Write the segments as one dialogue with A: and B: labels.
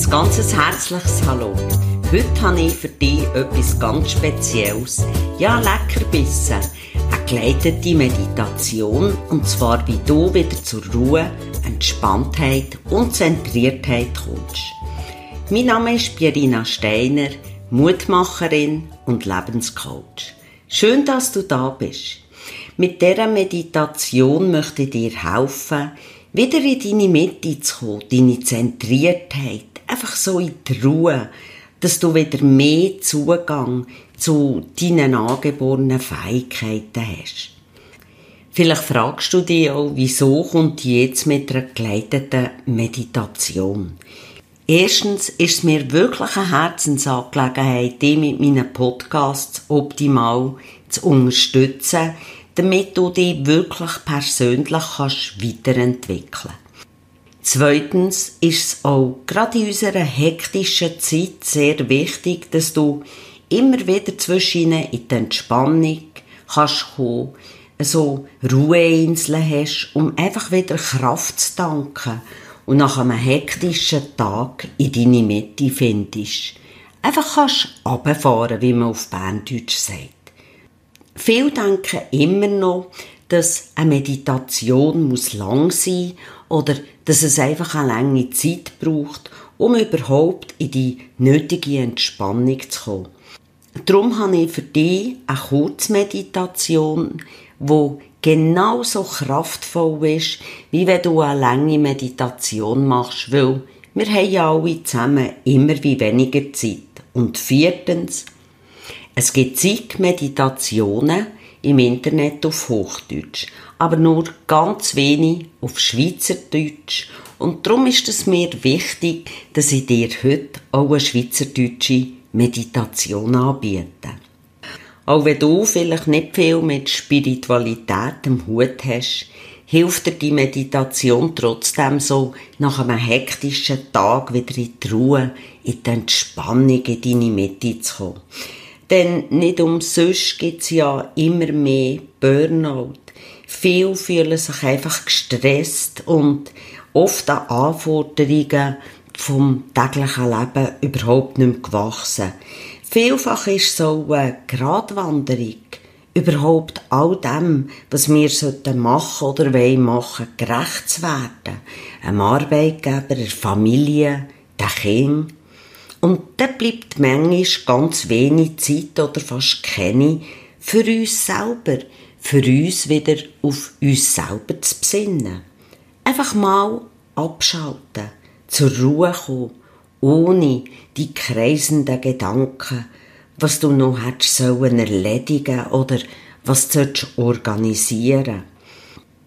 A: Ein ganzes herzliches Hallo. Heute habe ich für dich etwas ganz Spezielles. Ja, Leckerbissen. Eine geleitete Meditation. Und zwar, wie du wieder zur Ruhe, Entspanntheit und Zentriertheit kommst. Mein Name ist Pierina Steiner, Mutmacherin und Lebenscoach. Schön, dass du da bist. Mit dieser Meditation möchte ich dir helfen, wieder in deine Mitte zu kommen, deine Zentriertheit, einfach so in die Ruhe, dass du wieder mehr Zugang zu deinen angeborenen Fähigkeiten hast. Vielleicht fragst du dich auch, wieso kommt die jetzt mit einer geleiteten Meditation? Erstens ist es mir wirklich eine Herzensangelegenheit, dich mit meinen Podcasts optimal zu unterstützen, damit du dich wirklich persönlich kannst weiterentwickeln Zweitens ist es auch gerade in unserer hektischen Zeit sehr wichtig, dass du immer wieder zwischen in die Entspannung kannst kommen, so Ruheinseln hast, um einfach wieder Kraft zu tanken und nach einem hektischen Tag in deine Mitte findest. Einfach kannst runterfahren, wie man auf Berndeutsch sagt. Viele denken immer noch, dass eine Meditation muss lang sein oder dass es einfach eine lange Zeit braucht, um überhaupt in die nötige Entspannung zu kommen. Darum habe ich für dich eine Kurzmeditation, wo genauso kraftvoll ist, wie wenn du eine lange Meditation machst, weil wir haben ja alle zusammen immer wie weniger Zeit. Und viertens, es gibt zig Meditationen im Internet auf Hochdeutsch, aber nur ganz wenig auf Schweizerdeutsch. Und darum ist es mir wichtig, dass ich dir heute auch eine schweizerdeutsche Meditation anbiete. Auch wenn du vielleicht nicht viel mit Spiritualität am Hut hast, hilft dir die Meditation trotzdem so, nach einem hektischen Tag wieder in die Ruhe, in die Entspannung, in deine Mitte zu kommen. Denn nicht umsonst gibt es ja immer mehr Burnout. Viele fühlen sich einfach gestresst und oft an Anforderungen vom täglichen Leben überhaupt nicht mehr gewachsen. Vielfach ist so eine Gratwanderung, überhaupt all dem, was wir sollten machen oder wollen machen, gerecht zu werden. Einem Arbeitgeber, der Familie, den Kindern. Und dann bleibt manchmal ganz wenig Zeit oder fast keine für uns selber, für uns wieder auf uns selber zu besinnen. Einfach mal abschalten, zur Ruhe kommen, ohne die kreisenden Gedanken, was du noch hättest sollen erledigen oder was du organisieren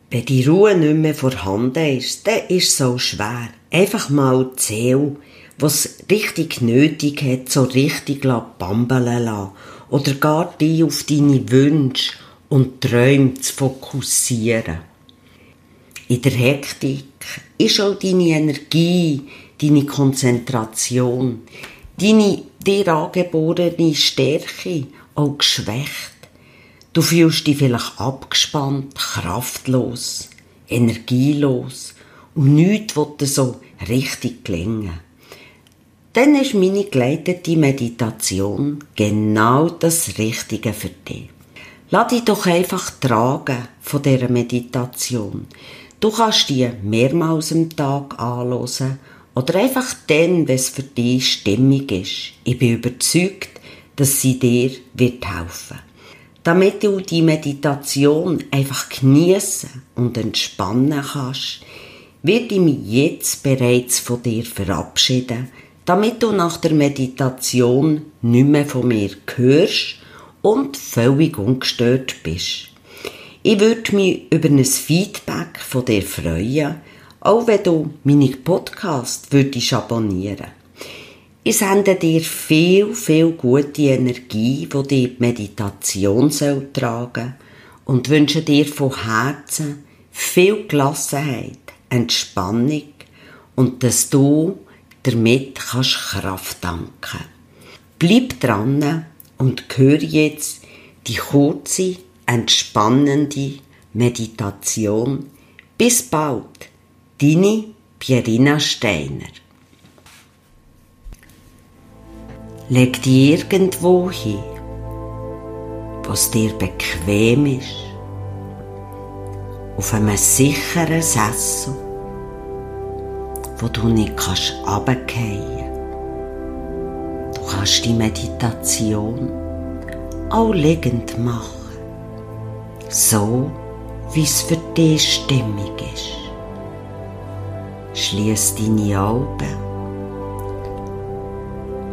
A: Wenn die Ruhe nicht mehr vorhanden ist, dann ist es so schwer. Einfach mal zählen, was richtig nötig hat, so richtig bambeln lassen oder gar die auf deine Wünsche und Träume zu fokussieren. In der Hektik ist auch deine Energie, deine Konzentration, deine dir angeborene Stärke auch geschwächt. Du fühlst dich vielleicht abgespannt, kraftlos, energielos und nichts will dir so richtig gelingen dann ist meine geleitete Meditation genau das Richtige für dich. Lass dich doch einfach tragen von dieser Meditation. Du kannst die mehrmals am Tag anhören oder einfach dann, wenn es für dich stimmig ist. Ich bin überzeugt, dass sie dir wird helfen. Damit du die Meditation einfach genießen und entspannen kannst, werde ich mich jetzt bereits von dir verabschieden damit du nach der Meditation nicht mehr von mir hörst und völlig ungestört bist. Ich würde mich über ein Feedback von dir freuen, auch wenn du meine Podcast würdest abonnieren. Ich sende dir viel, viel gute Energie, die die Meditation soll tragen und wünsche dir von Herzen viel Gelassenheit, Entspannung und dass du damit kannst Kraft tanken. Bleib dran und höre jetzt die kurze, entspannende Meditation. Bis bald, deine Pierina Steiner. leg dich irgendwo hin, wo es dir bequem ist, auf einem sicheren Sessel, wo du nicht kannst. Du kannst die Meditation auch liegend machen, so wie es für dich stimmig ist. Schließ deine Augen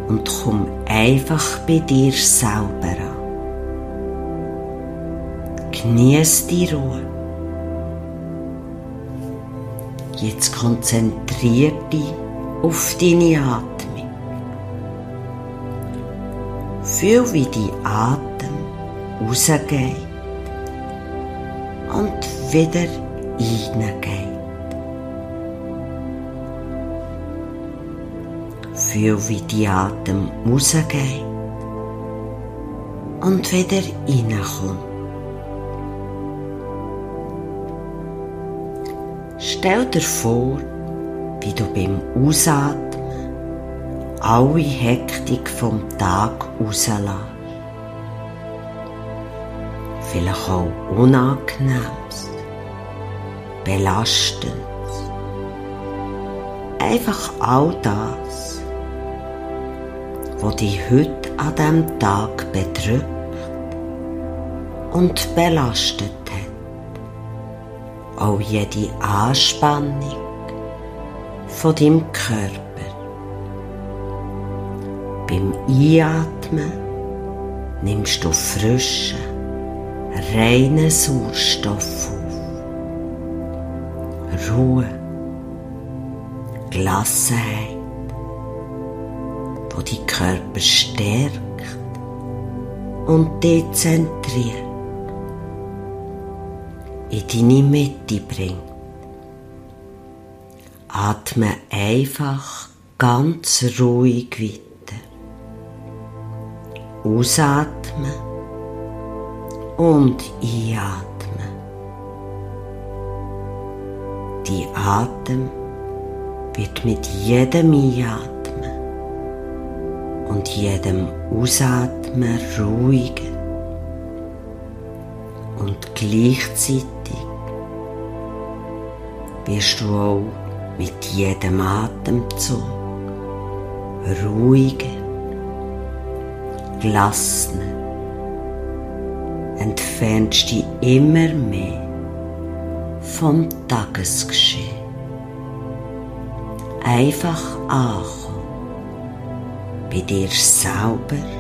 A: und komm einfach bei dir selber an. Genieß die Ruhe. Jetzt konzentrier dich auf deine Atmung. Fühl, wie die Atem rausgeht und wieder reingeht. Fühl, wie die Atem rausgeht und wieder reinkommt. Stell dir vor, wie du beim Ausatmen alle Hektik vom Tag rauslässt. Vielleicht auch Unangenehmes, Belastendes. Einfach all das, was dich heute an diesem Tag bedrückt und belastet. Auch jede Anspannung von deinem Körper. Beim Einatmen nimmst du frischen, reinen Sauerstoff auf. Ruhe, Gelassenheit, wo die Körper stärkt und dezentriert, in deine Mitte bringt. Atme einfach ganz ruhig weiter. Ausatmen und einatmen. Die Atem wird mit jedem Einatmen und jedem Ausatmen ruhiger und gleichzeitig wirst du auch mit jedem Atemzug ruhiger gelassener, entfernst dich immer mehr vom Tagesgeschehen. Einfach ankommen, bei dir selber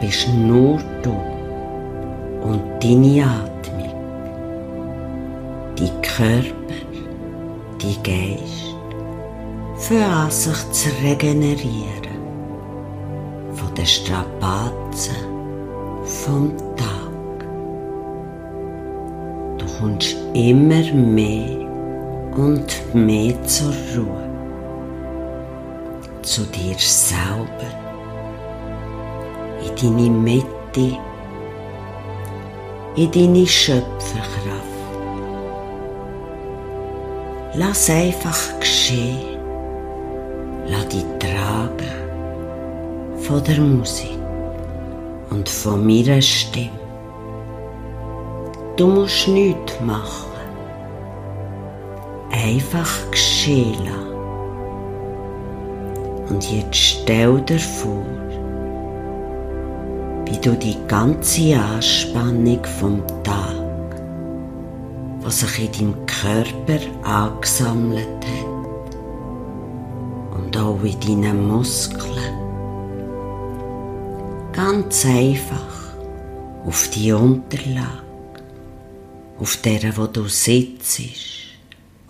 A: bist nur du und deine Atmung, die Körper, die Geist für sich zu regenerieren von den Strapazen vom Tag. Du kommst immer mehr und mehr zur Ruhe, zu dir selber, deine Mitte, in deine Schöpferkraft. Lass einfach geschehen lass dich tragen von der Musik und von meiner Stimme. Du musst nichts machen. Einfach geschehen lassen. Und jetzt stell dir vor, wie du die ganze Anspannung vom Tag, was sich in deinem Körper angesammelt hat, und auch in deinen Muskeln. Ganz einfach auf die Unterlage, auf der wo du sitzt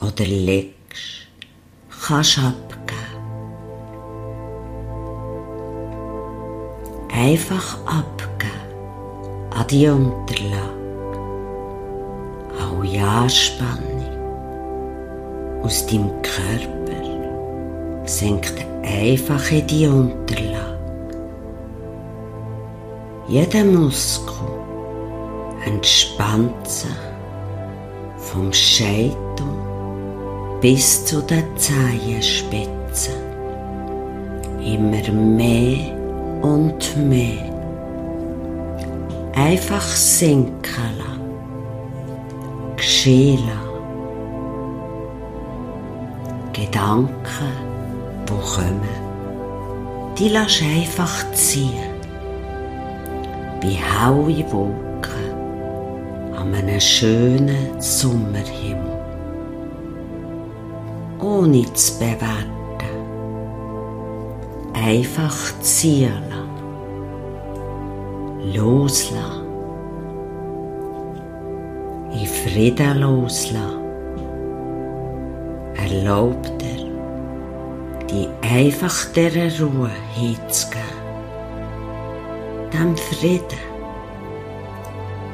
A: oder liegst, kannst abgeben. Einfach abgeben an die Unterlage. Alle Anspannung aus deinem Körper sinkt einfach in die Unterlage. Jeder Muskel entspannt sich vom Scheitel bis zu den Zehenspitzen. Immer mehr und mehr. Einfach sinken lassen. Geschehen lassen. Gedanken, die kommen, die lass einfach ziehen. Wie helle Wolken an einem schönen Sommerhimmel. Ohne zu bewerten. Einfach ziehen lassen. Loslassen. In Frieden loslassen. Erlaubt er, die einfach dieser Ruhe hinzugeben. Dem Frieden.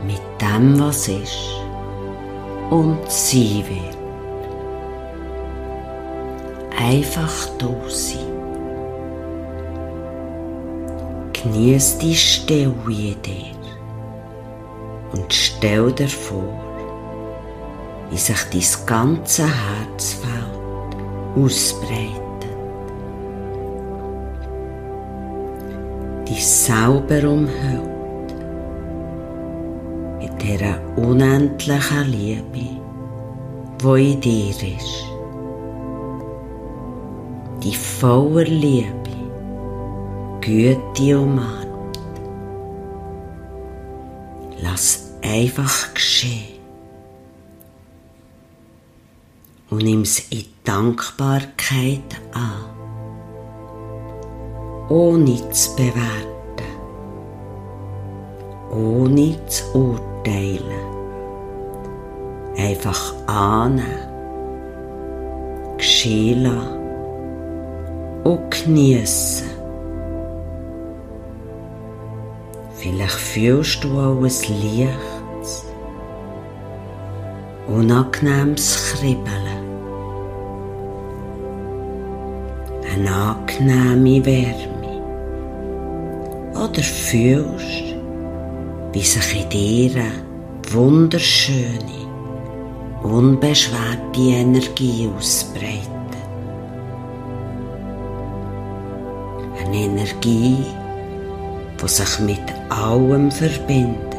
A: Mit dem, was ist und sein wird. Einfach da sein. Genieß die Stille in dir und stell dir vor, wie sich dein ganze Herzfeld ausbreitet. Dich selber umhüllt mit dieser unendlichen Liebe, die in dir ist. Die voller Liebe, Güte umarmt. Lass einfach geschehen. und nimm es in Dankbarkeit an, ohne zu bewerten, ohne zu urteilen. Einfach annehmen, geschehen lassen und geniessen. Vielleicht fühlst du auch ein leichtes, unangenehmes Kribbeln. eine angenehme Wärme. Oder fühlst, wie sich in dir eine wunderschöne, unbeschwerte Energie ausbreitet. Eine Energie, die sich mit allem verbindet.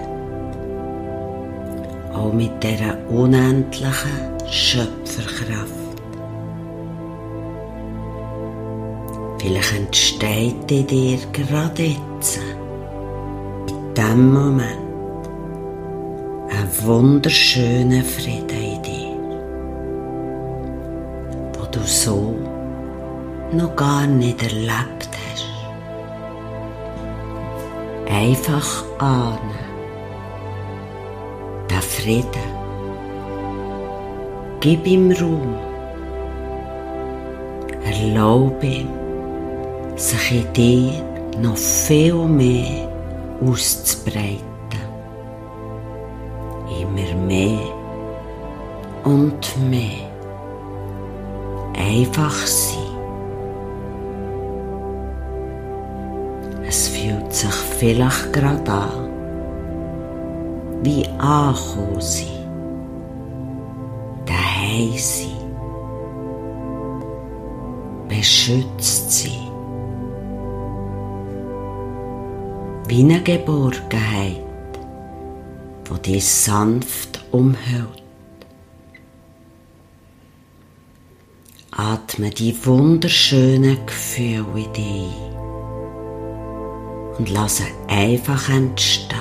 A: Auch mit dieser unendlichen Schöpferkraft. Vielleicht entsteht in dir gerade jetzt, in diesem Moment, ein wunderschöner Frieden in dir, wo du so noch gar nicht erlebt Einfach ahnen, der Frieden. Gib ihm Raum. Erlaube ihm, sich in dir noch viel mehr auszubreiten. Immer mehr und mehr. Einfach sein. Vielleicht gerade an, wie angekommen sein, daheim sein, beschützt sein. wie eine Geborgenheit, wo dich sanft umhüllt. Atme die wunderschönen Gefühle in dich und lasse einfach entstehen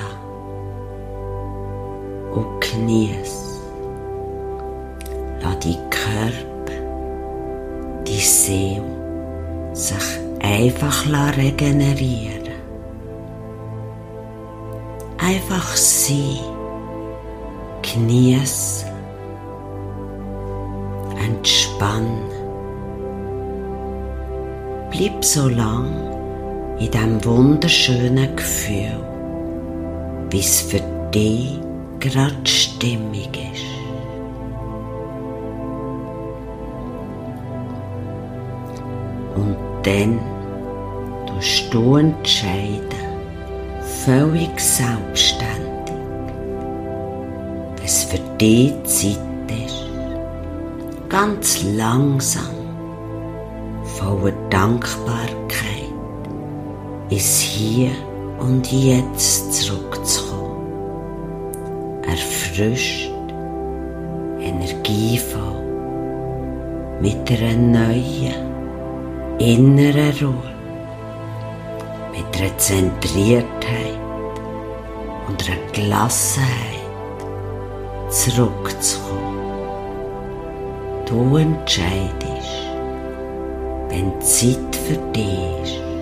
A: und genieß. Lass die Körper, die Seele sich einfach regenerieren. Einfach sein, genießen, entspannen. Bleib so lang in diesem wunderschönen Gefühl, wie es für dich gerade stimmig ist. Und dann tust du entscheiden, völlig selbstständig, wenn es für dich Zeit ist, ganz langsam, voller Dankbarkeit, ins Hier und Jetzt zurückzukommen. Erfrischt, energievoll, mit einer neuen, inneren Ruhe, mit einer Zentriertheit und einer Gelassenheit zurückzukommen. Du entscheidest, wenn Zeit für dich ist,